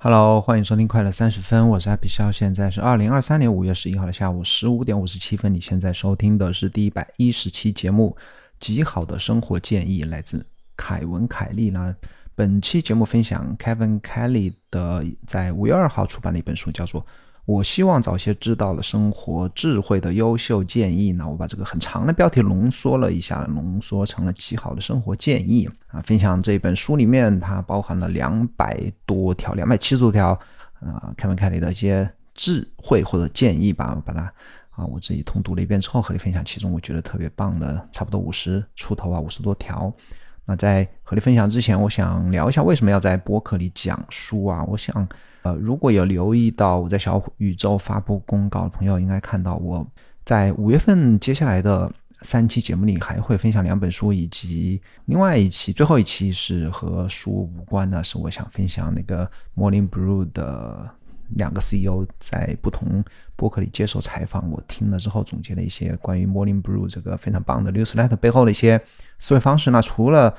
Hello，欢迎收听快乐三十分，我是 Happy 肖，现在是二零二三年五月十一号的下午十五点五十七分。你现在收听的是第一百一十期节目，极好的生活建议来自凯文凯利呢。本期节目分享 Kevin Kelly 的在五月二号出版的一本书，叫做。我希望早些知道了生活智慧的优秀建议呢。我把这个很长的标题浓缩了一下，浓缩成了极好的生活建议啊。分享这本书里面，它包含了两百多条、两百七十多条啊，凯文凯里的一些智慧或者建议吧。把它啊，我自己通读了一遍之后和你分享，其中我觉得特别棒的，差不多五十出头啊，五十多条。那在和你分享之前，我想聊一下为什么要在播客里讲书啊？我想。呃，如果有留意到我在小宇宙发布公告的朋友，应该看到我在五月份接下来的三期节目里还会分享两本书，以及另外一期最后一期是和书无关的，是我想分享那个 Morning Brew 的两个 CEO 在不同播客里接受采访，我听了之后总结了一些关于 Morning Brew 这个非常棒的 newsletter 背后的一些思维方式。那除了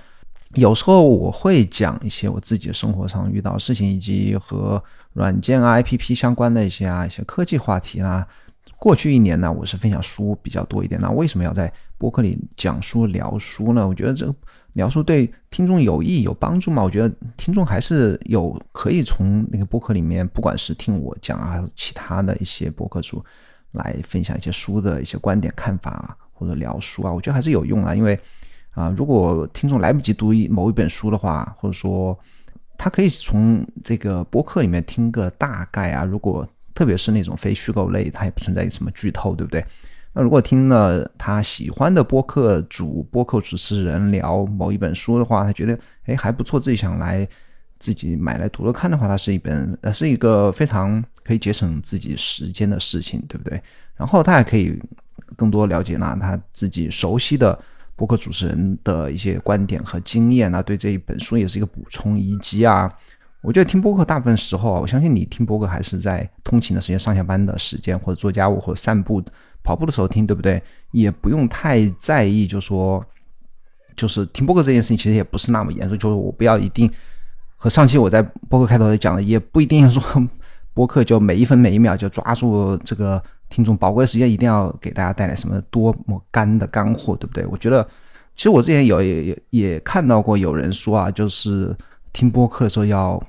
有时候我会讲一些我自己生活上遇到事情，以及和软件啊、APP 相关的一些啊一些科技话题啦。过去一年呢，我是分享书比较多一点。那为什么要在博客里讲书聊书呢？我觉得这个聊书对听众有益有帮助嘛？我觉得听众还是有可以从那个博客里面，不管是听我讲啊，还是其他的一些博客主来分享一些书的一些观点看法啊或者聊书啊，我觉得还是有用啊，因为。啊，如果听众来不及读一某一本书的话，或者说他可以从这个播客里面听个大概啊。如果特别是那种非虚构类，它也不存在什么剧透，对不对？那如果听了他喜欢的播客主、播客主持人聊某一本书的话，他觉得哎还不错，自己想来自己买来读了看的话，它是一本呃是一个非常可以节省自己时间的事情，对不对？然后他还可以更多了解呢他自己熟悉的。播客主持人的一些观点和经验啊，对这一本书也是一个补充。以及啊，我觉得听播客大部分时候啊，我相信你听播客还是在通勤的时间、上下班的时间，或者做家务或者散步、跑步的时候听，对不对？也不用太在意，就说就是听播客这件事情，其实也不是那么严肃。就是我不要一定和上期我在播客开头也讲的，也不一定说播客就每一分每一秒就抓住这个。听众宝贵的时间一定要给大家带来什么多么干的干货，对不对？我觉得，其实我之前有也也也看到过有人说啊，就是听播客的时候要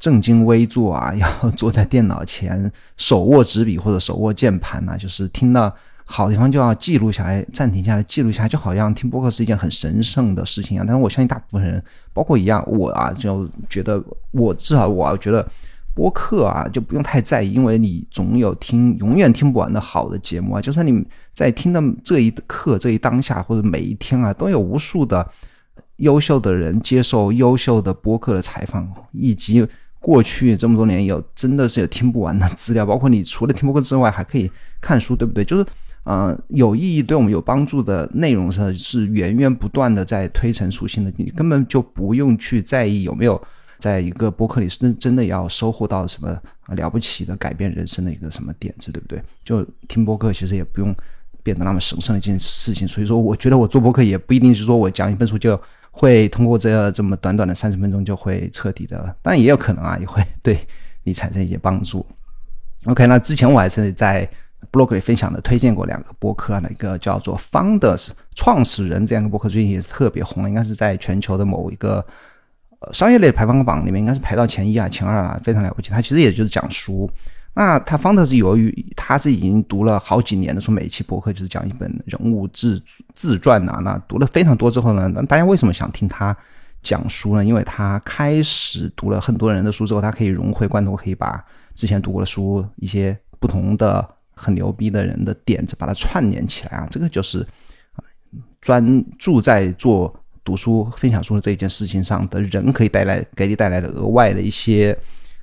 正襟危坐啊，要坐在电脑前手握纸笔或者手握键盘呐，就是听到好地方就要记录下来，暂停下来记录下来，就好像听播客是一件很神圣的事情一样。但是我相信大部分人，包括一样我啊，就觉得我至少我觉得。播客啊，就不用太在意，因为你总有听永远听不完的好的节目啊。就算你在听的这一刻、这一当下或者每一天啊，都有无数的优秀的人接受优秀的播客的采访，以及过去这么多年有真的是有听不完的资料。包括你除了听播客之外，还可以看书，对不对？就是嗯，有意义、对我们有帮助的内容是是源源不断的在推陈出新的，你根本就不用去在意有没有。在一个播客里，是真的要收获到什么了不起的改变人生的一个什么点子，对不对？就听播客，其实也不用变得那么神圣的一件事情。所以说，我觉得我做播客也不一定是说我讲一本书就会通过这这么短短的三十分钟就会彻底的，当然也有可能啊，也会对你产生一些帮助。OK，那之前我还是在 blog 里分享的，推荐过两个播客啊，一个叫做 Founders 创始人这样一个播客，最近也是特别红，应该是在全球的某一个。呃，商业类排行榜里面应该是排到前一啊、前二啊，非常了不起。他其实也就是讲书。那他方的是由于他是已经读了好几年的书，每一期博客就是讲一本人物自自传呐。那读了非常多之后呢，那大家为什么想听他讲书呢？因为他开始读了很多人的书之后，他可以融会贯通，可以把之前读过的书一些不同的很牛逼的人的点子把它串联起来啊。这个就是专注在做。读书、分享书的这一件事情上的人，可以带来给你带来的额外的一些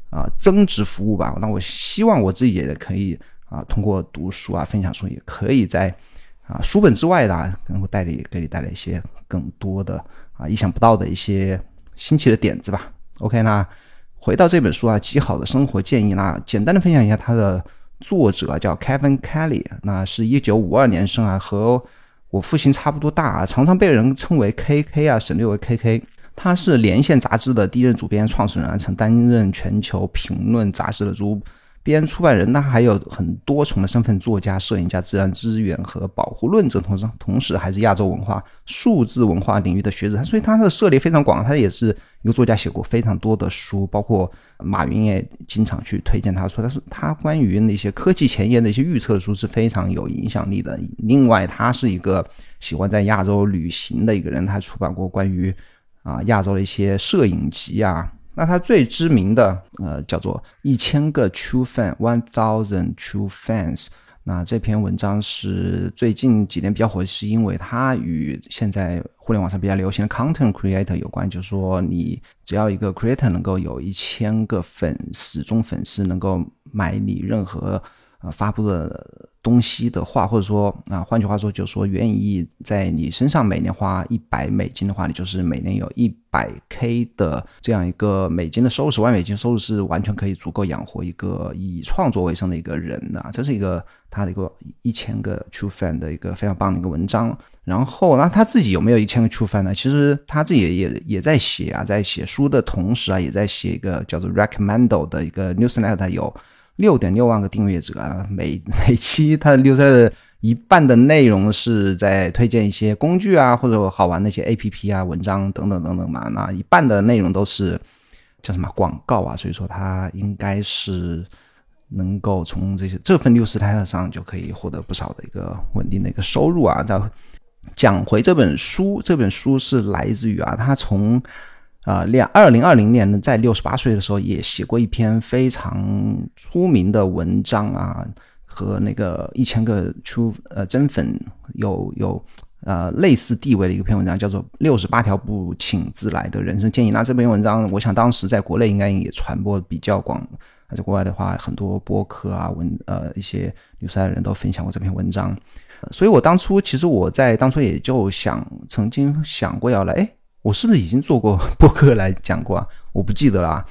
啊增值服务吧。那我希望我自己也可以啊，通过读书啊、分享书，也可以在啊书本之外的，能够带你给你带来一些更多的啊意想不到的一些新奇的点子吧。OK，那回到这本书啊，极好的生活建议，那简单的分享一下它的作者叫 Kevin Kelly，那是一九五二年生啊，和我父亲差不多大啊，常常被人称为 KK 啊，省略为 KK。他是连线杂志的第一任主编、创始人，曾担任全球评论杂志的主。编出版人，那还有很多重的身份：作家、摄影家、自然资源和保护论者，同时同时还是亚洲文化、数字文化领域的学者。所以他的涉猎非常广，他也是一个作家，写过非常多的书，包括马云也经常去推荐他说，他是他关于那些科技前沿的一些预测的书是非常有影响力的。另外，他是一个喜欢在亚洲旅行的一个人，他出版过关于啊亚洲的一些摄影集啊。那他最知名的，呃，叫做《一千个 True Fan》（One Thousand True Fans）。那这篇文章是最近几年比较火，是因为它与现在互联网上比较流行的 Content Creator 有关。就是说，你只要一个 Creator 能够有一千个粉丝忠粉丝，能够买你任何呃发布的。东西的话，或者说啊，换句话说，就是说，愿意在你身上每年花一百美金的话，你就是每年有一百 K 的这样一个美金的收入，十万美金收入是完全可以足够养活一个以创作为生的一个人的。这是一个他的一个一千个 True Fan 的一个非常棒的一个文章。然后，那他自己有没有一千个 True Fan 呢？其实他自己也也在写啊，在写书的同时啊，也在写一个叫做 Recommendo 的一个 Newsletter 有。六点六万个订阅者啊，每 每期他留下的一半的内容是在推荐一些工具啊，或者好玩的一些 A P P 啊、文章等等等等嘛。那一半的内容都是叫什么广告啊，所以说他应该是能够从这些这份六十台上就可以获得不少的一个稳定的一个收入啊。再讲回这本书，这本书是来自于啊，他从。啊，两二零二零年呢，在六十八岁的时候，也写过一篇非常出名的文章啊，和那个一千个出呃真粉有有呃类似地位的一篇文章，叫做《六十八条不请自来的人生建议》。那这篇文章，我想当时在国内应该也传播比较广，在国外的话，很多播客啊文呃一些纽赛的人都分享过这篇文章。所以我当初其实我在当初也就想，曾经想过要来，哎。我是不是已经做过播客来讲过啊？我不记得了啊。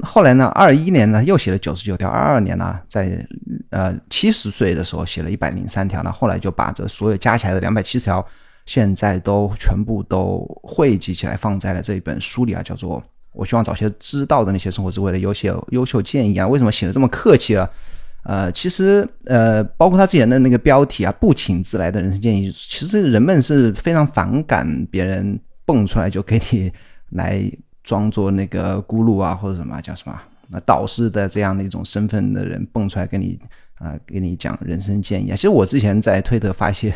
后来呢，二一年呢又写了九十九条，二二年呢在呃七十岁的时候写了一百零三条。那后来就把这所有加起来的两百七十条，现在都全部都汇集起来放在了这一本书里啊，叫做《我希望早些知道的那些生活智慧的优秀优秀建议》啊。为什么写的这么客气啊？呃，其实呃，包括他之前的那个标题啊，“不请自来的人生建议”，其实人们是非常反感别人。蹦出来就给你来装作那个咕噜啊，或者什么叫什么啊导师的这样的一种身份的人蹦出来跟你啊给你讲人生建议啊。其实我之前在推特发一些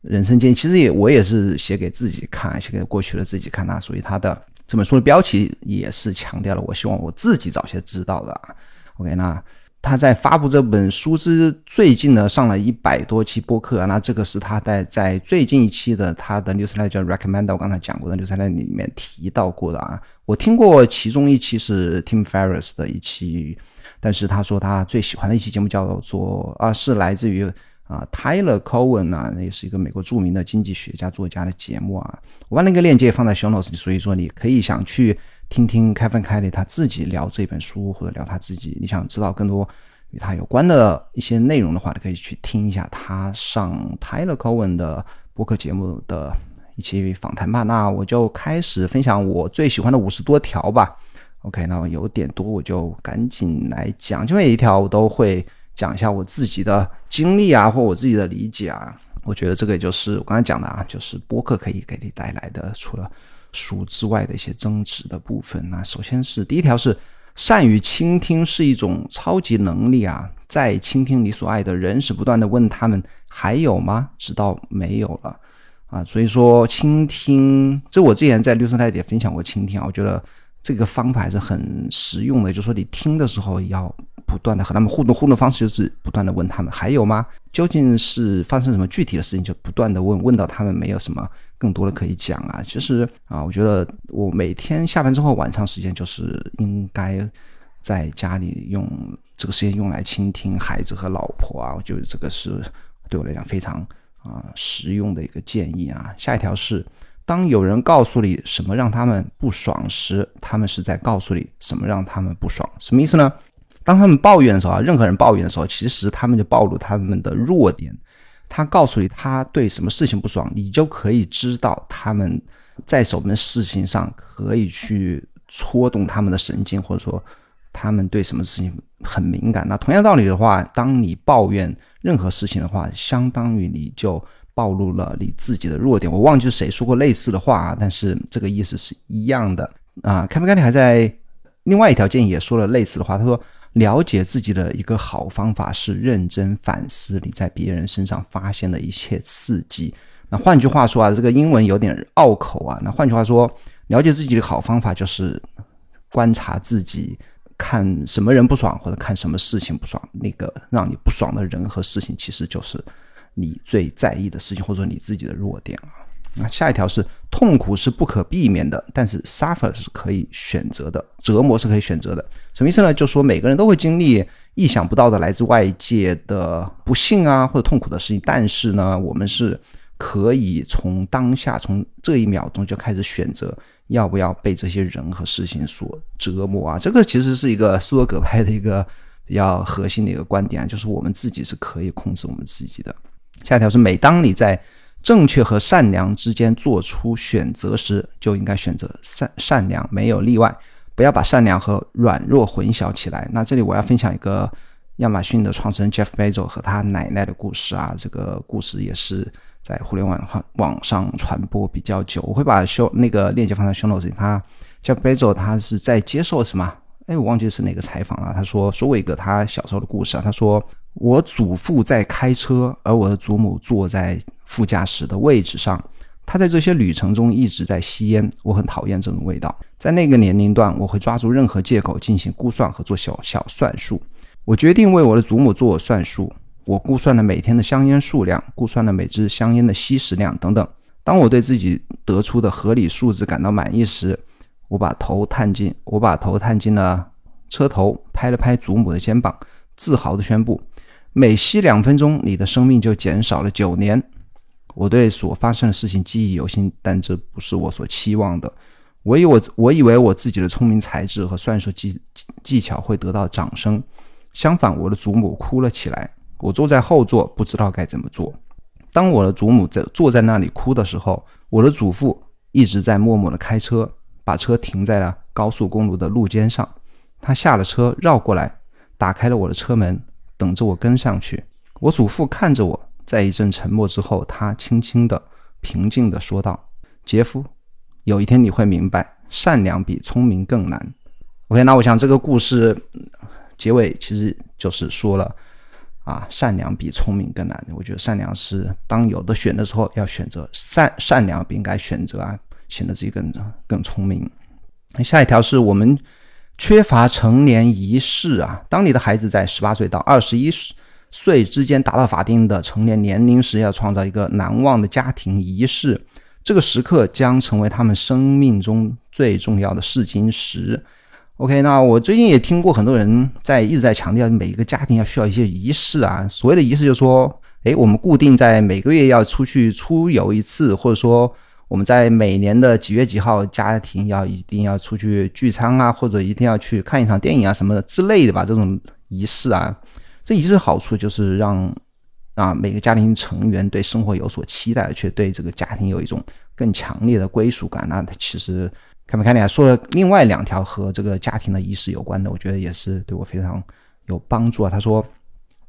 人生建议，其实也我也是写给自己看，写给过去的自己看啊。所以他的这本书的标题也是强调了，我希望我自己早些知道的。OK，那。他在发布这本书之最近呢，上了一百多期播客啊。那这个是他在在最近一期的他的 newsletter recommend，我刚才讲过的 newsletter 里面提到过的啊。我听过其中一期是 Tim Ferriss 的一期，但是他说他最喜欢的一期节目叫做啊，是来自于啊 Tyler Cowen 啊，那也是一个美国著名的经济学家作家的节目啊。我把那个链接放在 show notes 里，所以说你可以想去。听听开芬凯利他自己聊这本书，或者聊他自己，你想知道更多与他有关的一些内容的话，你可以去听一下他上 Tyler Cowen 的播客节目的一期访谈吧。那我就开始分享我最喜欢的五十多条吧。OK，那有点多，我就赶紧来讲，就每一条我都会讲一下我自己的经历啊，或我自己的理解啊。我觉得这个也就是我刚才讲的啊，就是播客可以给你带来的，除了。书之外的一些增值的部分，那首先是第一条是善于倾听是一种超级能力啊，在倾听你所爱的人时，不断的问他们还有吗？直到没有了啊，所以说倾听，这我之前在绿色台也分享过倾听啊，我觉得这个方法还是很实用的，就是说你听的时候要。不断的和他们互动，互动方式就是不断的问他们还有吗？究竟是发生什么具体的事情？就不断的问，问到他们没有什么更多的可以讲啊。其实啊，我觉得我每天下班之后晚上时间就是应该在家里用这个时间用来倾听孩子和老婆啊。我觉得这个是对我来讲非常啊实用的一个建议啊。下一条是，当有人告诉你什么让他们不爽时，他们是在告诉你什么让他们不爽？什么意思呢？当他们抱怨的时候啊，任何人抱怨的时候，其实他们就暴露他们的弱点。他告诉你他对什么事情不爽，你就可以知道他们在什么事情上可以去戳动他们的神经，或者说他们对什么事情很敏感。那同样道理的话，当你抱怨任何事情的话，相当于你就暴露了你自己的弱点。我忘记是谁说过类似的话啊，但是这个意思是一样的啊。开不开你还在另外一条建议也说了类似的话，他说。了解自己的一个好方法是认真反思你在别人身上发现的一切刺激。那换句话说啊，这个英文有点拗口啊。那换句话说，了解自己的好方法就是观察自己，看什么人不爽或者看什么事情不爽，那个让你不爽的人和事情，其实就是你最在意的事情，或者说你自己的弱点啊。那下一条是痛苦是不可避免的，但是 suffer 是可以选择的，折磨是可以选择的。什么意思呢？就是说每个人都会经历意想不到的来自外界的不幸啊，或者痛苦的事情，但是呢，我们是可以从当下，从这一秒钟就开始选择要不要被这些人和事情所折磨啊。这个其实是一个斯多葛派的一个比较核心的一个观点，就是我们自己是可以控制我们自己的。下一条是每当你在正确和善良之间做出选择时，就应该选择善善良，没有例外。不要把善良和软弱混淆起来。那这里我要分享一个亚马逊的创始人 Jeff Bezos 和他奶奶的故事啊。这个故事也是在互联网上网上传播比较久。我会把修那个链接放在 show notes 里。他 Jeff Bezos 他是在接受什么？哎，我忘记是哪个采访了。他说说过一个他小时候的故事啊。他说我祖父在开车，而我的祖母坐在。副驾驶的位置上，他在这些旅程中一直在吸烟。我很讨厌这种味道。在那个年龄段，我会抓住任何借口进行估算和做小小算术。我决定为我的祖母做算术。我估算了每天的香烟数量，估算了每支香烟的吸食量等等。当我对自己得出的合理数字感到满意时，我把头探进，我把头探进了车头，拍了拍祖母的肩膀，自豪地宣布：每吸两分钟，你的生命就减少了九年。我对所发生的事情记忆犹新，但这不是我所期望的。我以我我以为我自己的聪明才智和算术技技巧会得到掌声，相反，我的祖母哭了起来。我坐在后座，不知道该怎么做。当我的祖母在坐在那里哭的时候，我的祖父一直在默默地开车，把车停在了高速公路的路肩上。他下了车，绕过来，打开了我的车门，等着我跟上去。我祖父看着我。在一阵沉默之后，他轻轻的、平静的说道：“杰夫，有一天你会明白，善良比聪明更难。” OK，那我想这个故事结尾其实就是说了啊，善良比聪明更难。我觉得善良是当有的选的时候要选择善善良，不应该选择啊，显得自己更更聪明。下一条是我们缺乏成年仪式啊。当你的孩子在十八岁到二十一岁。岁之间达到法定的成年年龄时，要创造一个难忘的家庭仪式。这个时刻将成为他们生命中最重要的试金石。OK，那我最近也听过很多人在一直在强调，每一个家庭要需要一些仪式啊。所谓的仪式，就是说，诶，我们固定在每个月要出去出游一次，或者说我们在每年的几月几号，家庭要一定要出去聚餐啊，或者一定要去看一场电影啊什么的之类的吧。这种仪式啊。这仪式好处就是让啊每个家庭成员对生活有所期待，却对这个家庭有一种更强烈的归属感。那其实看没看你说了另外两条和这个家庭的仪式有关的，我觉得也是对我非常有帮助啊。他说，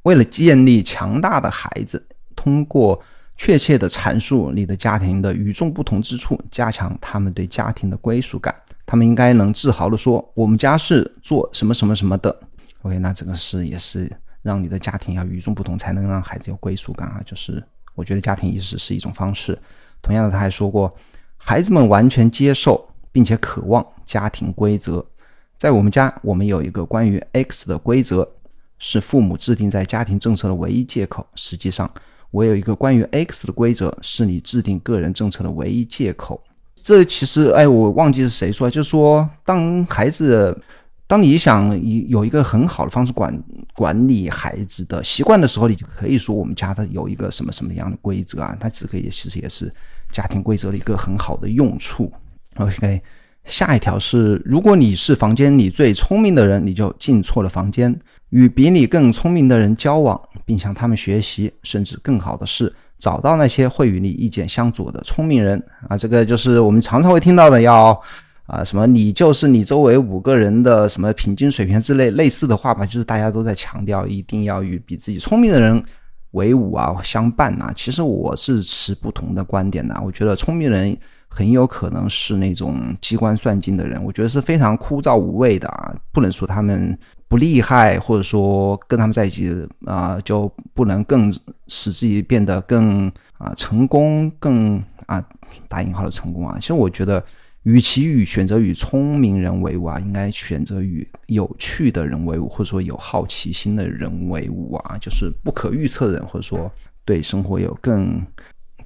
为了建立强大的孩子，通过确切的阐述你的家庭的与众不同之处，加强他们对家庭的归属感，他们应该能自豪地说：“我们家是做什么什么什么的。”OK，那这个是也是。让你的家庭要与众不同，才能让孩子有归属感啊！就是我觉得家庭仪式是一种方式。同样的，他还说过，孩子们完全接受并且渴望家庭规则。在我们家，我们有一个关于 X 的规则，是父母制定在家庭政策的唯一借口。实际上，我有一个关于 X 的规则，是你制定个人政策的唯一借口。这其实，哎，我忘记是谁说，就是说，当孩子。当你想有一个很好的方式管管理孩子的习惯的时候，你就可以说我们家的有一个什么什么样的规则啊？它这个也其实也是家庭规则的一个很好的用处。OK，下一条是：如果你是房间里最聪明的人，你就进错了房间。与比你更聪明的人交往，并向他们学习，甚至更好的是，找到那些会与你意见相左的聪明人啊，这个就是我们常常会听到的，要啊什么你就是你周围五个人的什么平均水平之类类似的话吧，就是大家都在强调一定要与比自己聪明的人为伍啊相伴啊。其实我是持不同的观点的，我觉得聪明人。很有可能是那种机关算尽的人，我觉得是非常枯燥无味的啊！不能说他们不厉害，或者说跟他们在一起啊就不能更使自己变得更啊成功，更啊打引号的成功啊！其实我觉得，与其与选择与聪明人为伍啊，应该选择与有趣的人为伍，或者说有好奇心的人为伍啊，就是不可预测的人，或者说对生活有更。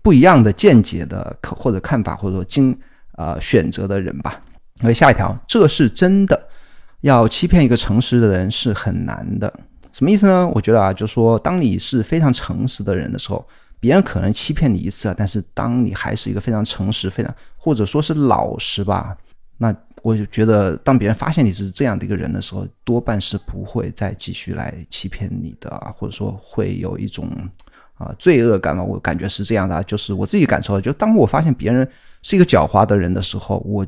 不一样的见解的可或者看法或者说经呃选择的人吧。OK，下一条，这是真的。要欺骗一个诚实的人是很难的。什么意思呢？我觉得啊，就是说当你是非常诚实的人的时候，别人可能欺骗你一次啊，但是当你还是一个非常诚实、非常或者说是老实吧，那我就觉得当别人发现你是这样的一个人的时候，多半是不会再继续来欺骗你的，啊或者说会有一种。啊，罪恶感吧，我感觉是这样的，啊就是我自己感受，就当我发现别人是一个狡猾的人的时候，我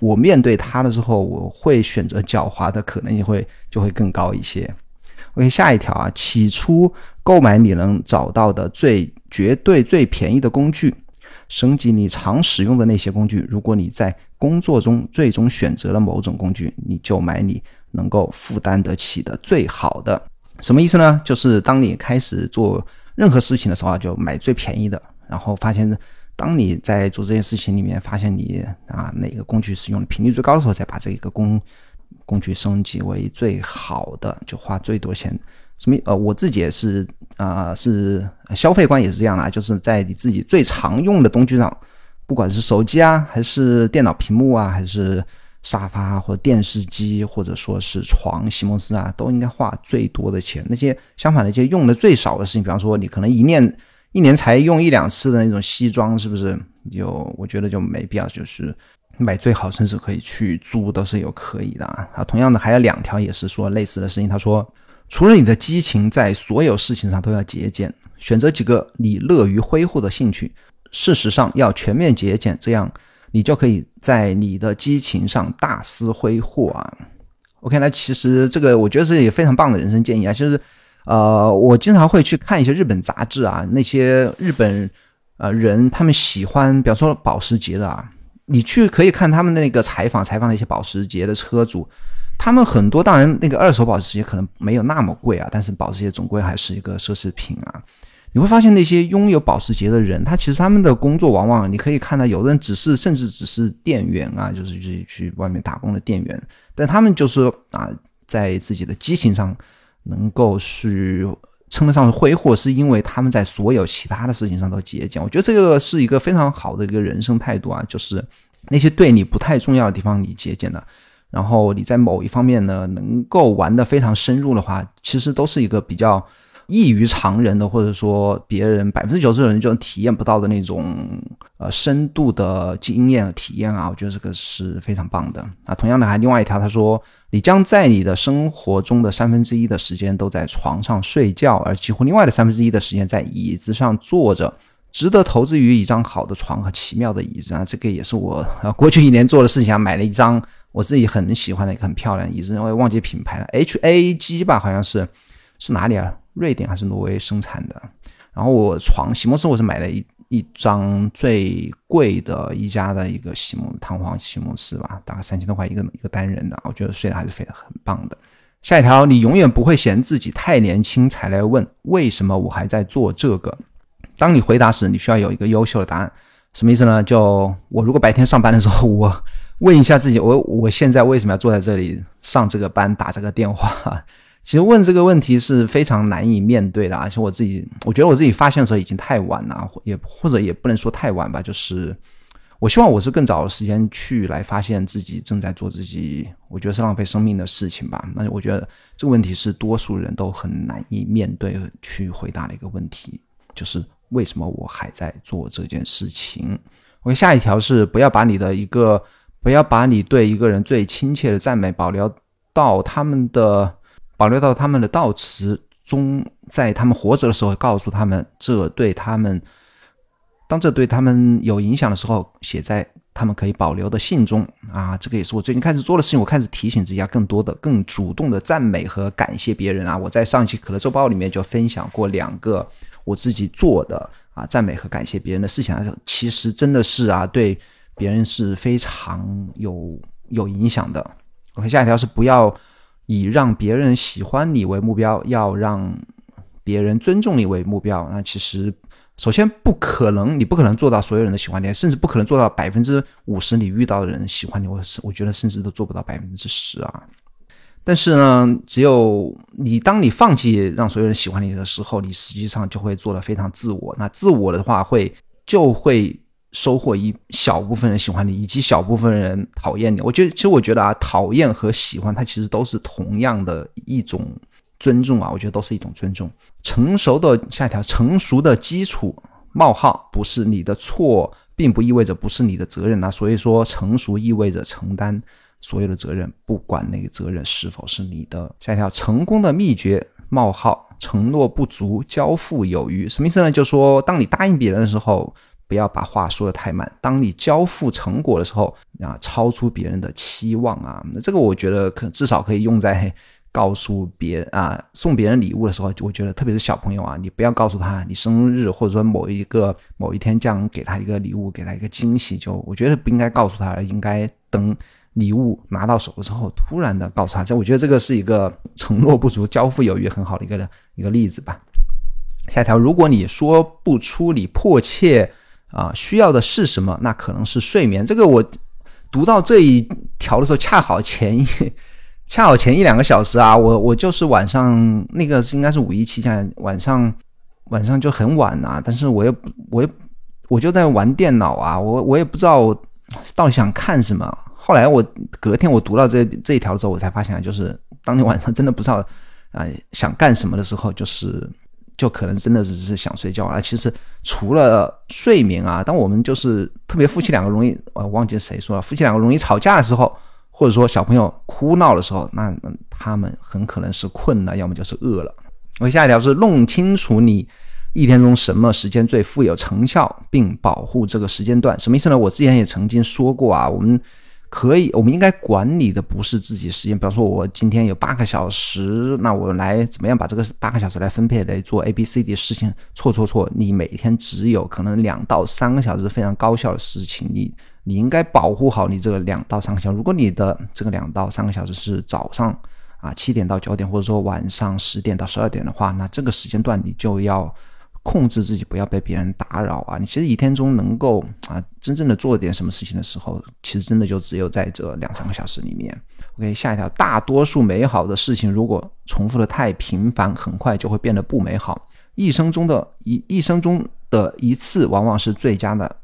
我面对他的时候，我会选择狡猾的可能性会就会更高一些。OK，下一条啊，起初购买你能找到的最绝对最便宜的工具，升级你常使用的那些工具。如果你在工作中最终选择了某种工具，你就买你能够负担得起的最好的。什么意思呢？就是当你开始做。任何事情的时候啊，就买最便宜的。然后发现，当你在做这件事情里面发现你啊哪个工具使用的频率最高的时候，再把这个工工具升级为最好的，就花最多钱。什么？呃，我自己也是啊，是消费观也是这样的，就是在你自己最常用的东西上，不管是手机啊，还是电脑屏幕啊，还是。沙发或者电视机，或者说是床、席梦思啊，都应该花最多的钱。那些相反的，一些用的最少的事情，比方说你可能一念一年才用一两次的那种西装，是不是？就我觉得就没必要，就是买最好，甚至可以去租都是有可以的啊。啊，同样的还有两条也是说类似的事情。他说，除了你的激情，在所有事情上都要节俭，选择几个你乐于挥霍的兴趣。事实上，要全面节俭，这样。你就可以在你的激情上大肆挥霍啊！OK，那其实这个我觉得是一个非常棒的人生建议啊。其实，呃，我经常会去看一些日本杂志啊，那些日本呃人他们喜欢，比方说保时捷的啊，你去可以看他们那个采访，采访那些保时捷的车主，他们很多当然那个二手保时捷可能没有那么贵啊，但是保时捷总归还是一个奢侈品啊。你会发现那些拥有保时捷的人，他其实他们的工作往往你可以看到，有的人只是甚至只是店员啊，就是去去外面打工的店员，但他们就是啊，在自己的激情上能够去称得上是挥霍，是因为他们在所有其他的事情上都节俭。我觉得这个是一个非常好的一个人生态度啊，就是那些对你不太重要的地方你节俭的，然后你在某一方面呢能够玩得非常深入的话，其实都是一个比较。异于常人的，或者说别人百分之九十的人就能体验不到的那种呃深度的经验体验啊，我觉得这个是非常棒的啊。同样的，还另外一条，他说你将在你的生活中的三分之一的时间都在床上睡觉，而几乎另外的三分之一的时间在椅子上坐着，值得投资于一张好的床和奇妙的椅子啊。这个也是我啊过去一年做的事情啊，买了一张我自己很喜欢的一个很漂亮椅子，我也忘记品牌了，H A G 吧，好像是是哪里啊？瑞典还是挪威生产的？然后我床席梦思，我是买了一一张最贵的一家的一个席梦弹簧席梦思吧，大概三千多块一个一个单人的，我觉得睡得还是非常很棒的。下一条，你永远不会嫌自己太年轻才来问为什么我还在做这个。当你回答时，你需要有一个优秀的答案。什么意思呢？就我如果白天上班的时候，我问一下自己，我我现在为什么要坐在这里上这个班打这个电话？其实问这个问题是非常难以面对的，而且我自己，我觉得我自己发现的时候已经太晚了，也或者也不能说太晚吧，就是我希望我是更早的时间去来发现自己正在做自己，我觉得是浪费生命的事情吧。那我觉得这个问题是多数人都很难以面对去回答的一个问题，就是为什么我还在做这件事情？OK，下一条是不要把你的一个，不要把你对一个人最亲切的赞美保留到他们的。保留到他们的悼词中，在他们活着的时候告诉他们，这对他们，当这对他们有影响的时候，写在他们可以保留的信中啊。这个也是我最近开始做的事情。我开始提醒自己要更多的、更主动的赞美和感谢别人啊。我在上期可乐周报里面就分享过两个我自己做的啊赞美和感谢别人的事情啊，其实真的是啊，对别人是非常有有影响的。OK，下一条是不要。以让别人喜欢你为目标，要让别人尊重你为目标。那其实，首先不可能，你不可能做到所有人都喜欢你，甚至不可能做到百分之五十你遇到的人喜欢你。我是我觉得，甚至都做不到百分之十啊。但是呢，只有你当你放弃让所有人喜欢你的时候，你实际上就会做的非常自我。那自我的话，会就会。收获一小部分人喜欢你，以及小部分人讨厌你。我觉得，其实我觉得啊，讨厌和喜欢，它其实都是同样的一种尊重啊。我觉得都是一种尊重。成熟的下一条，成熟的基础冒号不是你的错，并不意味着不是你的责任啊。所以说，成熟意味着承担所有的责任，不管那个责任是否是你的。下一条，成功的秘诀冒号承诺不足，交付有余。什么意思呢？就说当你答应别人的时候。不要把话说的太慢。当你交付成果的时候啊，超出别人的期望啊，那这个我觉得可至少可以用在告诉别人啊，送别人礼物的时候。我觉得特别是小朋友啊，你不要告诉他你生日或者说某一个某一天将给他一个礼物，给他一个惊喜。就我觉得不应该告诉他，应该等礼物拿到手的时候，突然的告诉他。这我觉得这个是一个承诺不足，交付有余很好的一个一个例子吧。下一条，如果你说不出你迫切。啊，需要的是什么？那可能是睡眠。这个我读到这一条的时候，恰好前一 恰好前一两个小时啊，我我就是晚上那个是应该是五一期间晚上晚上就很晚啊，但是我也我也我就在玩电脑啊，我我也不知道到底想看什么。后来我隔天我读到这这一条的时候，我才发现，就是当天晚上真的不知道啊想干什么的时候，就是。就可能真的只是想睡觉啊！其实除了睡眠啊，当我们就是特别夫妻两个容易，我忘记谁说了，夫妻两个容易吵架的时候，或者说小朋友哭闹的时候，那他们很可能是困了，要么就是饿了。我下一条是弄清楚你一天中什么时间最富有成效，并保护这个时间段。什么意思呢？我之前也曾经说过啊，我们。可以，我们应该管理的不是自己时间。比方说，我今天有八个小时，那我来怎么样把这个八个小时来分配来做 A、B、C、D 事情？错错错！你每天只有可能两到三个小时非常高效的事情，你你应该保护好你这个两到三个小时。如果你的这个两到三个小时是早上啊七点到九点，或者说晚上十点到十二点的话，那这个时间段你就要。控制自己不要被别人打扰啊！你其实一天中能够啊真正的做点什么事情的时候，其实真的就只有在这两三个小时里面。OK，下一条，大多数美好的事情如果重复的太频繁，很快就会变得不美好。一生中的一一生中的一次，往往是最佳的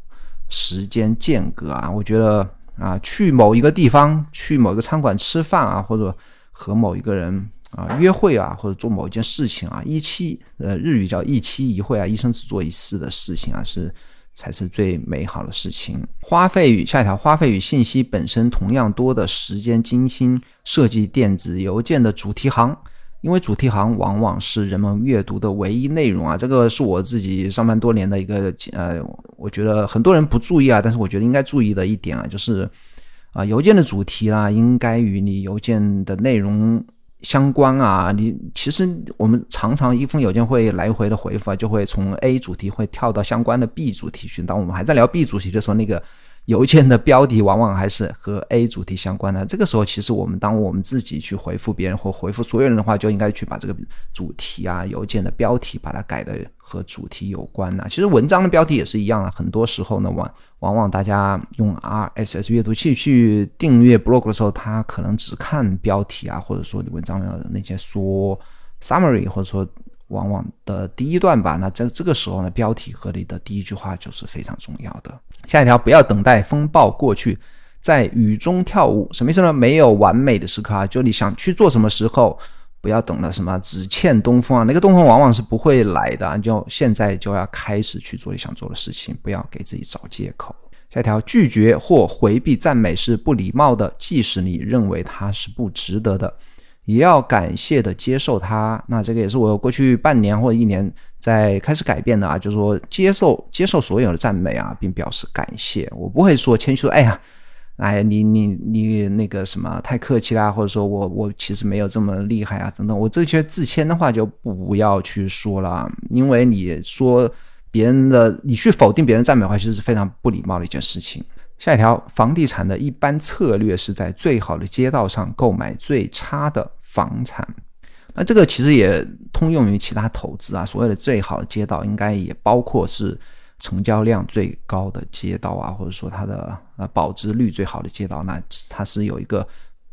时间间隔啊！我觉得啊，去某一个地方，去某一个餐馆吃饭啊，或者和某一个人。啊，约会啊，或者做某一件事情啊，一期呃，日语叫一期一会啊，一生只做一次的事情啊，是才是最美好的事情。花费与下一条，花费与信息本身同样多的时间，精心设计电子邮件的主题行，因为主题行往往是人们阅读的唯一内容啊。这个是我自己上班多年的一个呃，我觉得很多人不注意啊，但是我觉得应该注意的一点啊，就是啊，邮件的主题啦，应该与你邮件的内容。相关啊，你其实我们常常一封邮件会来回的回复啊，就会从 A 主题会跳到相关的 B 主题去。当我们还在聊 B 主题的时候，那个。邮件的标题往往还是和 A 主题相关的。这个时候，其实我们当我们自己去回复别人或回复所有人的话，就应该去把这个主题啊、邮件的标题把它改的和主题有关呐。其实文章的标题也是一样啊。很多时候呢，往往往大家用 RSS 阅读器去订阅 blog 的时候，他可能只看标题啊，或者说你文章的那些说 summary，或者说。往往的第一段吧，那在这个时候呢，标题和你的第一句话就是非常重要的。下一条，不要等待风暴过去，在雨中跳舞，什么意思呢？没有完美的时刻啊，就你想去做什么时候，不要等了什么只欠东风啊，那个东风往往是不会来的，你就现在就要开始去做你想做的事情，不要给自己找借口。下一条，拒绝或回避赞美是不礼貌的，即使你认为它是不值得的。也要感谢的接受它。那这个也是我过去半年或者一年在开始改变的啊，就是说接受接受所有的赞美啊，并表示感谢。我不会说谦虚说，哎呀，哎，你你你那个什么太客气啦，或者说我我其实没有这么厉害啊，等等。我这些自谦的话就不要去说了，因为你说别人的，你去否定别人赞美的话，其实是非常不礼貌的一件事情。下一条，房地产的一般策略是在最好的街道上购买最差的房产。那这个其实也通用于其他投资啊。所谓的最好的街道，应该也包括是成交量最高的街道啊，或者说它的呃保值率最好的街道。那它是有一个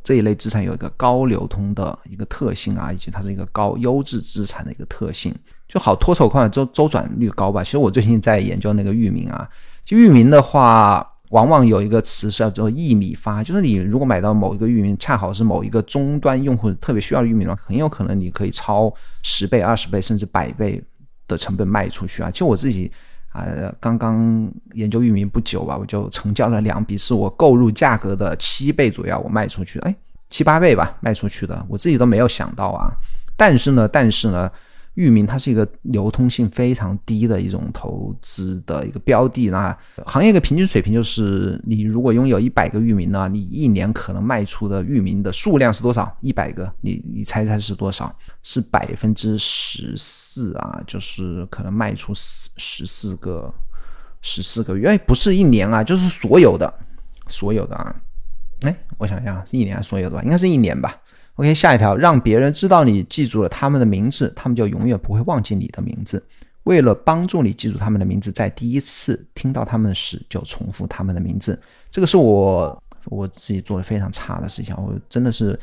这一类资产有一个高流通的一个特性啊，以及它是一个高优质资产的一个特性，就好脱手款周周转率高吧。其实我最近在研究那个域名啊，就域名的话。往往有一个词是叫做一米发，就是你如果买到某一个域名，恰好是某一个终端用户特别需要的域名的话，很有可能你可以超十倍、二十倍甚至百倍的成本卖出去啊！就我自己啊，刚刚研究域名不久吧，我就成交了两笔，是我购入价格的七倍左右，我卖出去，哎，七八倍吧卖出去的，我自己都没有想到啊！但是呢，但是呢。域名它是一个流通性非常低的一种投资的一个标的，那行业的平均水平就是，你如果拥有一百个域名呢，你一年可能卖出的域名的数量是多少？一百个，你你猜猜是多少？是百分之十四啊，就是可能卖出十十四个十四个月，哎，不是一年啊，就是所有的所有的啊，哎，我想想，是一年所有的吧？应该是一年吧。OK，下一条，让别人知道你记住了他们的名字，他们就永远不会忘记你的名字。为了帮助你记住他们的名字，在第一次听到他们时就重复他们的名字。这个是我我自己做的非常差的事情。我真的是，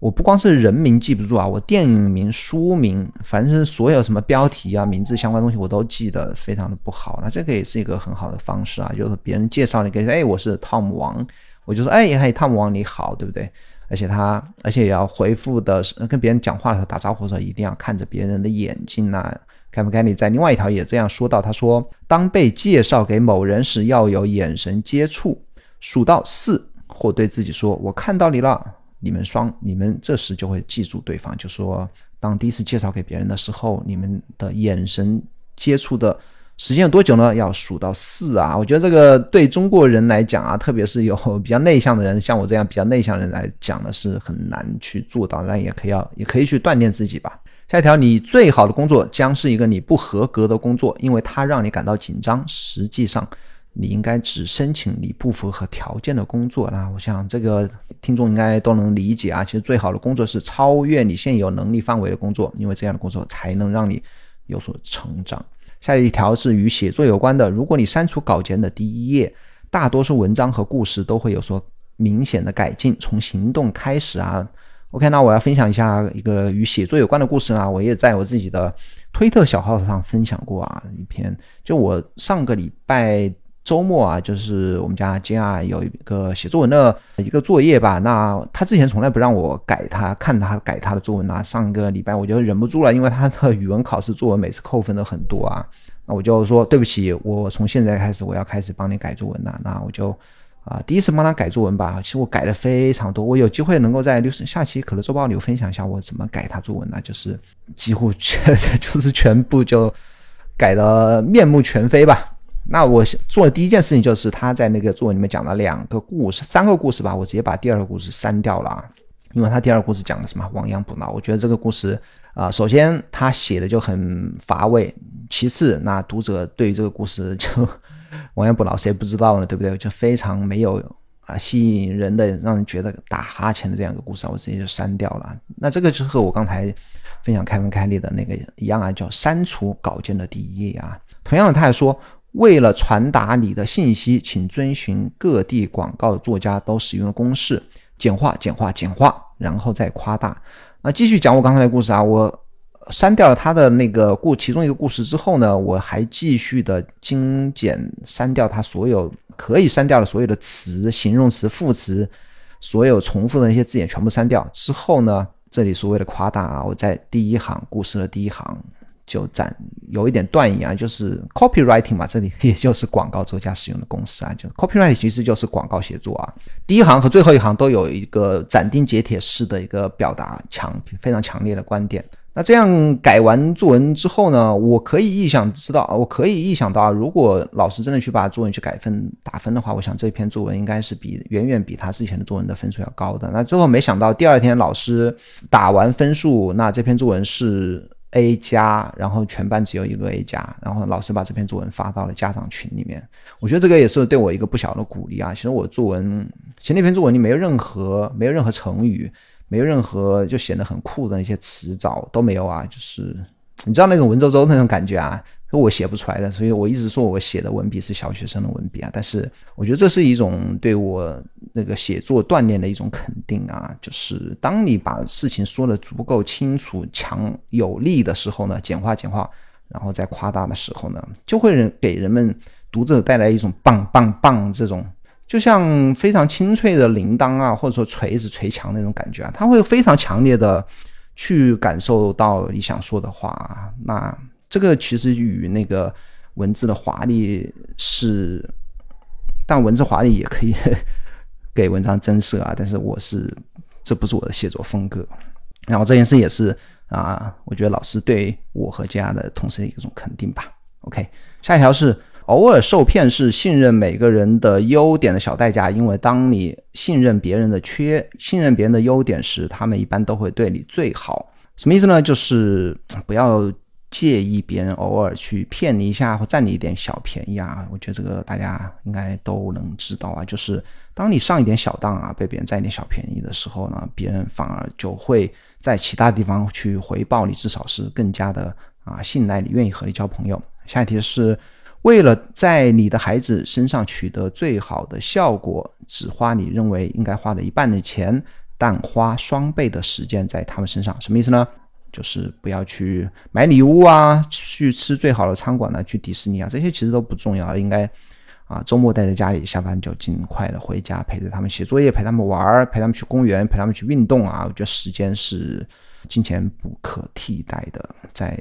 我不光是人名记不住啊，我电影名、书名，反正是所有什么标题啊、名字相关东西，我都记得非常的不好。那这个也是一个很好的方式啊，就是别人介绍你，给哎，我是汤姆王，我就说哎嘿，汤姆王你好，对不对？而且他，而且也要回复的，跟别人讲话的时候打招呼的时候，一定要看着别人的眼睛呐。凯不凯你在另外一条也这样说到，他说，当被介绍给某人时，要有眼神接触，数到四，或对自己说：“我看到你了。”你们双，你们这时就会记住对方。就说，当第一次介绍给别人的时候，你们的眼神接触的。时间有多久呢？要数到四啊！我觉得这个对中国人来讲啊，特别是有 比较内向的人，像我这样比较内向的人来讲呢，是很难去做到。但也可以要，也可以去锻炼自己吧。下一条，你最好的工作将是一个你不合格的工作，因为它让你感到紧张。实际上，你应该只申请你不符合条件的工作。那我想这个听众应该都能理解啊。其实最好的工作是超越你现有能力范围的工作，因为这样的工作才能让你有所成长。下一条是与写作有关的。如果你删除稿件的第一页，大多数文章和故事都会有所明显的改进。从行动开始啊。OK，那我要分享一下一个与写作有关的故事啊。我也在我自己的推特小号上分享过啊一篇。就我上个礼拜。周末啊，就是我们家金啊有一个写作文的一个作业吧。那他之前从来不让我改他看他改他的作文啊。上个礼拜我就忍不住了，因为他的语文考试作文每次扣分都很多啊。那我就说对不起，我从现在开始我要开始帮你改作文了。那我就啊第一次帮他改作文吧。其实我改的非常多，我有机会能够在六十下期可乐周报里分享一下我怎么改他作文呢？就是几乎全 就是全部就改的面目全非吧。那我做的第一件事情就是他在那个作文里面讲了两个故事，三个故事吧，我直接把第二个故事删掉了啊，因为他第二个故事讲的什么亡羊补牢，我觉得这个故事啊，首先他写的就很乏味，其次那读者对于这个故事就亡羊补牢谁不知道呢，对不对？就非常没有啊吸引人的，让人觉得打哈欠的这样一个故事，我直接就删掉了。那这个就和我刚才分享开门开利的那个一样啊，叫删除稿件的第一页啊。同样的，他还说。为了传达你的信息，请遵循各地广告作家都使用的公式：简化、简化、简化，然后再夸大。那继续讲我刚才的故事啊，我删掉了他的那个故其中一个故事之后呢，我还继续的精简删掉他所有可以删掉的所有的词、形容词、副词，所有重复的那些字眼全部删掉之后呢，这里所谓的夸大啊，我在第一行故事的第一行。就展有一点断言啊，就是 copywriting 嘛，这里 也就是广告作家使用的公式啊，就 copywriting 其实就是广告写作啊。第一行和最后一行都有一个斩钉截铁式的一个表达强非常强烈的观点。那这样改完作文之后呢，我可以臆想知道，我可以臆想到啊，如果老师真的去把作文去改分打分的话，我想这篇作文应该是比远远比他之前的作文的分数要高的。那最后没想到第二天老师打完分数，那这篇作文是。A 加，然后全班只有一个 A 加，然后老师把这篇作文发到了家长群里面。我觉得这个也是对我一个不小的鼓励啊。其实我作文，其实那篇作文里没有任何没有任何成语，没有任何就显得很酷的那些词藻都没有啊，就是你知道那种文绉绉那种感觉啊。我写不出来的，所以我一直说我写的文笔是小学生的文笔啊。但是我觉得这是一种对我那个写作锻炼的一种肯定啊。就是当你把事情说的足够清楚、强有力的时候呢，简化简化，然后再夸大的时候呢，就会人给人们读者带来一种棒棒棒这种，就像非常清脆的铃铛啊，或者说锤子锤墙那种感觉啊，他会非常强烈的去感受到你想说的话。那。这个其实与那个文字的华丽是，但文字华丽也可以 给文章增色啊。但是我是，这不是我的写作风格。然后这件事也是啊，我觉得老师对我和家的同事的一种肯定吧。OK，下一条是偶尔受骗是信任每个人的优点的小代价，因为当你信任别人的缺，信任别人的优点时，他们一般都会对你最好。什么意思呢？就是不要。介意别人偶尔去骗你一下或占你一点小便宜啊？我觉得这个大家应该都能知道啊。就是当你上一点小当啊，被别人占一点小便宜的时候呢，别人反而就会在其他地方去回报你，至少是更加的啊信赖你，愿意和你交朋友。下一题是为了在你的孩子身上取得最好的效果，只花你认为应该花的一半的钱，但花双倍的时间在他们身上，什么意思呢？就是不要去买礼物啊，去吃最好的餐馆呢，去迪士尼啊，这些其实都不重要。应该啊，周末待在家里，下班就尽快的回家，陪着他们写作业，陪他们玩儿，陪他们去公园，陪他们去运动啊。我觉得时间是金钱不可替代的，在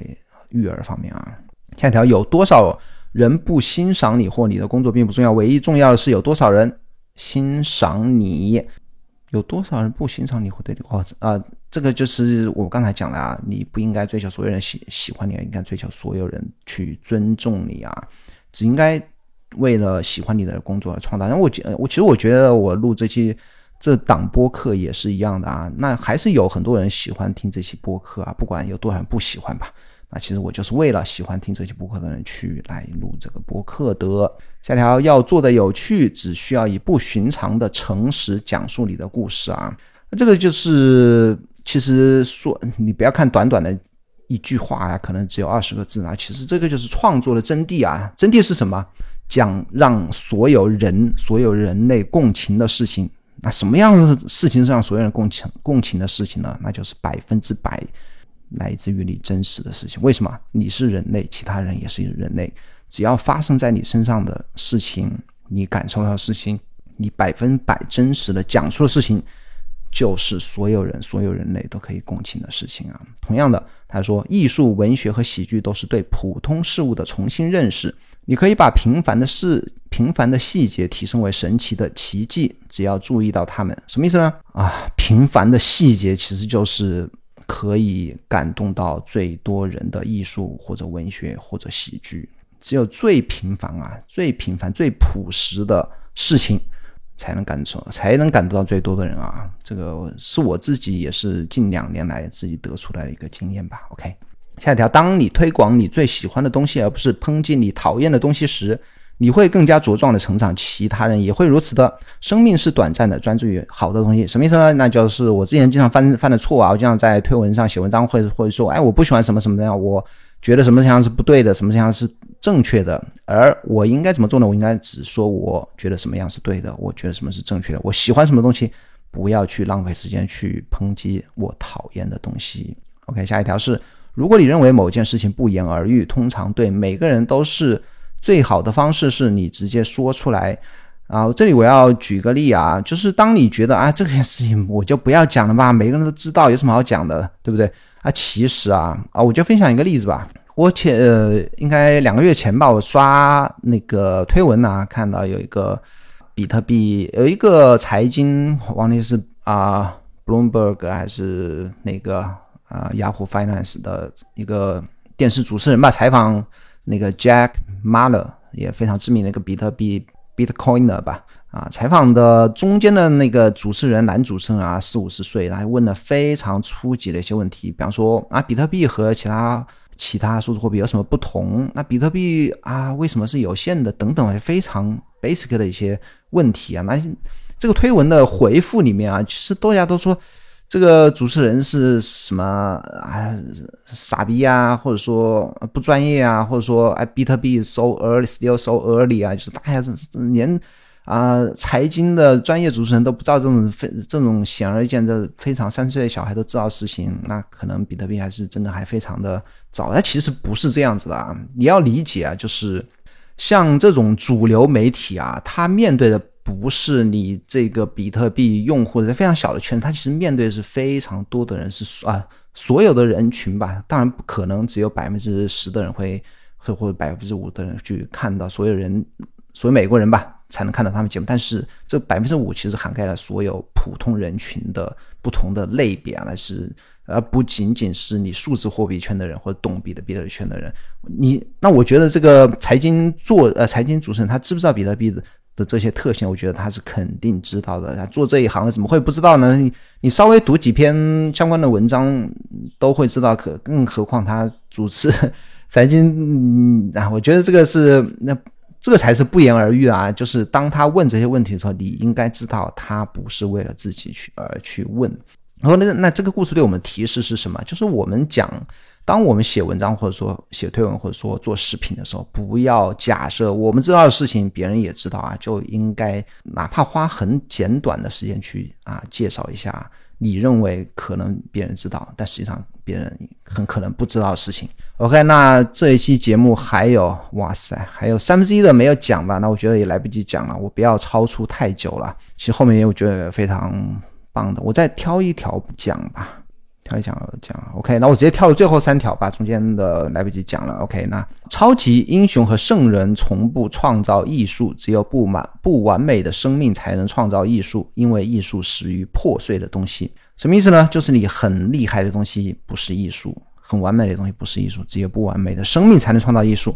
育儿方面啊。下一条，有多少人不欣赏你或你的工作并不重要，唯一重要的是有多少人欣赏你。有多少人不欣赏你或对你或者啊？这个就是我刚才讲的啊，你不应该追求所有人喜喜欢你，应该追求所有人去尊重你啊，只应该为了喜欢你的工作而创造。然后我觉我其实我觉得我录这期这档播客也是一样的啊，那还是有很多人喜欢听这期播客啊，不管有多少人不喜欢吧。那其实我就是为了喜欢听这期播客的人去来录这个播客的。下条要做的有趣，只需要以不寻常的诚实讲述你的故事啊。这个就是其实说你不要看短短的一句话呀，可能只有二十个字啊。其实这个就是创作的真谛啊。真谛是什么？讲让所有人、所有人类共情的事情。那什么样的事情是让所有人共情、共情的事情呢？那就是百分之百。来自于你真实的事情，为什么你是人类，其他人也是人类？只要发生在你身上的事情，你感受到的事情，你百分百真实的讲述的事情，就是所有人、所有人类都可以共情的事情啊。同样的，他说，艺术、文学和喜剧都是对普通事物的重新认识。你可以把平凡的事、平凡的细节提升为神奇的奇迹，只要注意到它们。什么意思呢？啊，平凡的细节其实就是。可以感动到最多人的艺术或者文学或者喜剧，只有最平凡啊、最平凡、最朴实的事情，才能感受，才能感得到最多的人啊！这个是我自己也是近两年来自己得出来的一个经验吧。OK，下一条，当你推广你最喜欢的东西，而不是抨击你讨厌的东西时。你会更加茁壮的成长，其他人也会如此的。生命是短暂的，专注于好的东西，什么意思呢？那就是我之前经常犯犯的错啊，我经常在推文上写文章，或者或者说，哎，我不喜欢什么什么样，我觉得什么样是不对的，什么样是正确的，而我应该怎么做呢？我应该只说我觉得什么样是对的，我觉得什么是正确的，我喜欢什么东西，不要去浪费时间去抨击我讨厌的东西。OK，下一条是，如果你认为某件事情不言而喻，通常对每个人都是。最好的方式是你直接说出来啊！这里我要举个例啊，就是当你觉得啊这件事情我就不要讲了吧，每个人都知道有什么好讲的，对不对？啊，其实啊啊，我就分享一个例子吧。我前呃应该两个月前吧，我刷那个推文啊，看到有一个比特币有一个财经，忘记是啊 Bloomberg 还是那个啊 Yahoo Finance 的一个电视主持人吧，采访那个 Jack Mallers，也非常知名的一个比特币 Bitcoiner 吧。啊，采访的中间的那个主持人，男主持人啊，四五十岁，他问了非常初级的一些问题，比方说啊，比特币和其他其他数字货币有什么不同？那比特币啊，为什么是有限的？等等，非常 basic 的一些问题啊。那这个推文的回复里面啊，其实大家都说这个主持人是什么啊，傻逼啊，或者说不专业啊，或者说哎，比特币 so early，still so early 啊，就是大家这连。啊，财经的专业主持人都不知道这种非这种显而易见的非常三岁的小孩都知道事情，那可能比特币还是真的还非常的早。它其实不是这样子的啊，你要理解啊，就是像这种主流媒体啊，它面对的不是你这个比特币用户的非常小的圈，它其实面对是非常多的人，是啊所有的人群吧。当然不可能只有百分之十的人会，或或者百分之五的人去看到所有人，所有美国人吧。才能看到他们节目，但是这百分之五其实涵盖了所有普通人群的不同的类别啊，那是而不仅仅是你数字货币圈的人或者懂比特币的圈的人。你那我觉得这个财经做呃财经主持人他知不知道比特币的的这些特性？我觉得他是肯定知道的。他做这一行的怎么会不知道呢？你你稍微读几篇相关的文章都会知道，可更何况他主持 财经啊，我觉得这个是那。这个才是不言而喻啊！就是当他问这些问题的时候，你应该知道他不是为了自己去而去问。然后那那这个故事对我们提示是什么？就是我们讲，当我们写文章或者说写推文或者说做视频的时候，不要假设我们知道的事情别人也知道啊，就应该哪怕花很简短的时间去啊介绍一下。你认为可能别人知道，但实际上别人很可能不知道的事情。OK，那这一期节目还有，哇塞，还有三分之一的没有讲吧？那我觉得也来不及讲了，我不要超出太久了。其实后面也我觉得非常棒的，我再挑一条讲吧。跳讲讲，OK，那我直接跳到最后三条吧，中间的来不及讲了。OK，那超级英雄和圣人从不创造艺术，只有不满不完美的生命才能创造艺术，因为艺术始于破碎的东西。什么意思呢？就是你很厉害的东西不是艺术，很完美的东西不是艺术，只有不完美的生命才能创造艺术。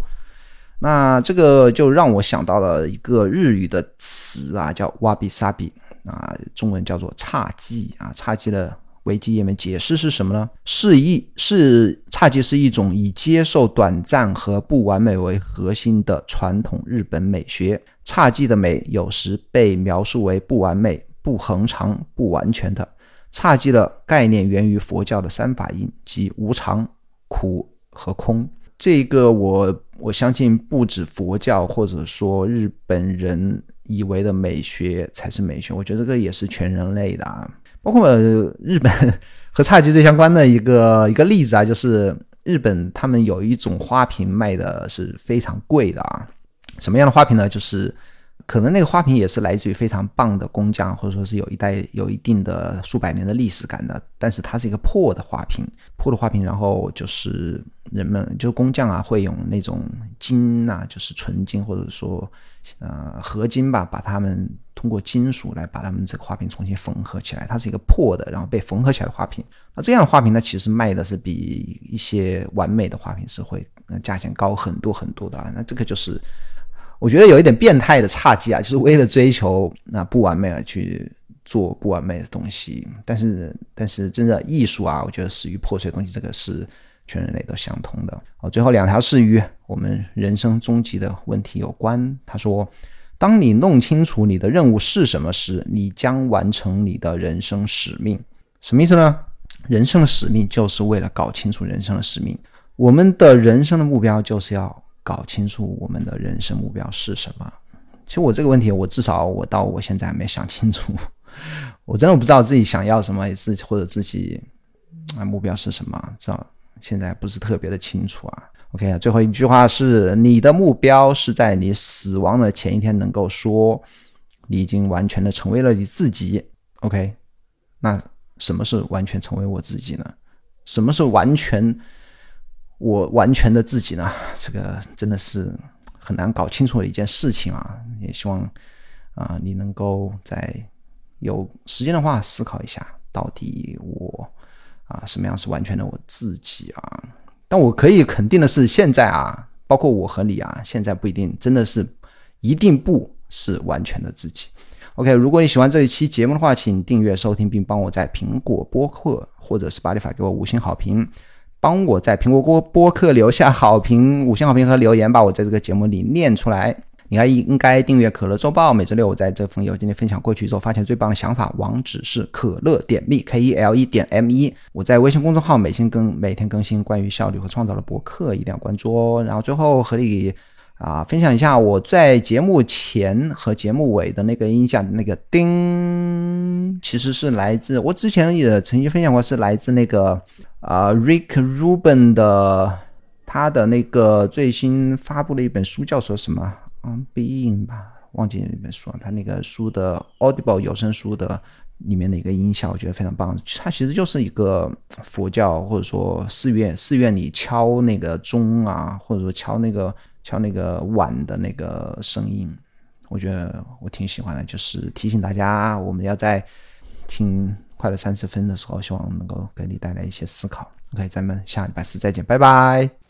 那这个就让我想到了一个日语的词啊，叫瓦比萨比啊，中文叫做侘寂啊，侘寂的。维基页面解释是什么呢？是一是侘寂是一种以接受短暂和不完美为核心的传统日本美学。侘寂的美有时被描述为不完美、不恒常、不完全的。侘寂的概念源于佛教的三法印，即无常、苦和空。这个我我相信不止佛教或者说日本人以为的美学才是美学，我觉得这个也是全人类的啊。包括日本 和侘寂最相关的一个一个例子啊，就是日本他们有一种花瓶卖的是非常贵的啊，什么样的花瓶呢？就是可能那个花瓶也是来自于非常棒的工匠，或者说是有一代有一定的数百年的历史感的，但是它是一个破的花瓶，破的花瓶，然后就是人们就是工匠啊会用那种金呐，就是纯金或者说呃合金吧，把它们。通过金属来把它们这个花瓶重新缝合起来，它是一个破的，然后被缝合起来的花瓶。那这样的花瓶呢，其实卖的是比一些完美的花瓶是会价钱高很多很多的啊。那这个就是我觉得有一点变态的差劲啊，就是为了追求那不完美而去做不完美的东西。但是但是真的艺术啊，我觉得始于破碎的东西，这个是全人类都相通的。哦，最后两条是与我们人生终极的问题有关。他说。当你弄清楚你的任务是什么时，你将完成你的人生使命。什么意思呢？人生的使命就是为了搞清楚人生的使命。我们的人生的目标就是要搞清楚我们的人生目标是什么。其实我这个问题，我至少我到我现在还没想清楚。我真的不知道自己想要什么，自己或者自己啊目标是什么，这现在不是特别的清楚啊。OK 啊，最后一句话是：你的目标是在你死亡的前一天能够说你已经完全的成为了你自己。OK，那什么是完全成为我自己呢？什么是完全我完全的自己呢？这个真的是很难搞清楚的一件事情啊！也希望啊，你能够在有时间的话思考一下，到底我啊什么样是完全的我自己啊？但我可以肯定的是，现在啊，包括我和你啊，现在不一定真的是一定不是完全的自己。OK，如果你喜欢这一期节目的话，请订阅收听，并帮我在苹果播客或者是巴利法给我五星好评，帮我在苹果播播客留下好评、五星好评和留言，把我在这个节目里念出来。你还应该订阅可乐周报，每周六我在这封邮件里分享过去之后发现最棒的想法，网址是可乐点 me k e l e 点 m 一。我在微信公众号每天更每天更新关于效率和创造的博客，一定要关注哦。然后最后和你。啊，分享一下我在节目前和节目尾的那个音响，那个叮，其实是来自我之前也曾经分享过，是来自那个啊，Rick Rubin 的他的那个最新发布的一本书，叫做什么？嗯，Being 吧，忘记那本书了。他那个书的 Audible 有声书的里面的一个音效，我觉得非常棒。它其实就是一个佛教或者说寺院寺院里敲那个钟啊，或者说敲那个。敲那个碗的那个声音，我觉得我挺喜欢的，就是提醒大家，我们要在听快乐三十分的时候，希望能够给你带来一些思考。OK，咱们下礼拜四再见，拜拜。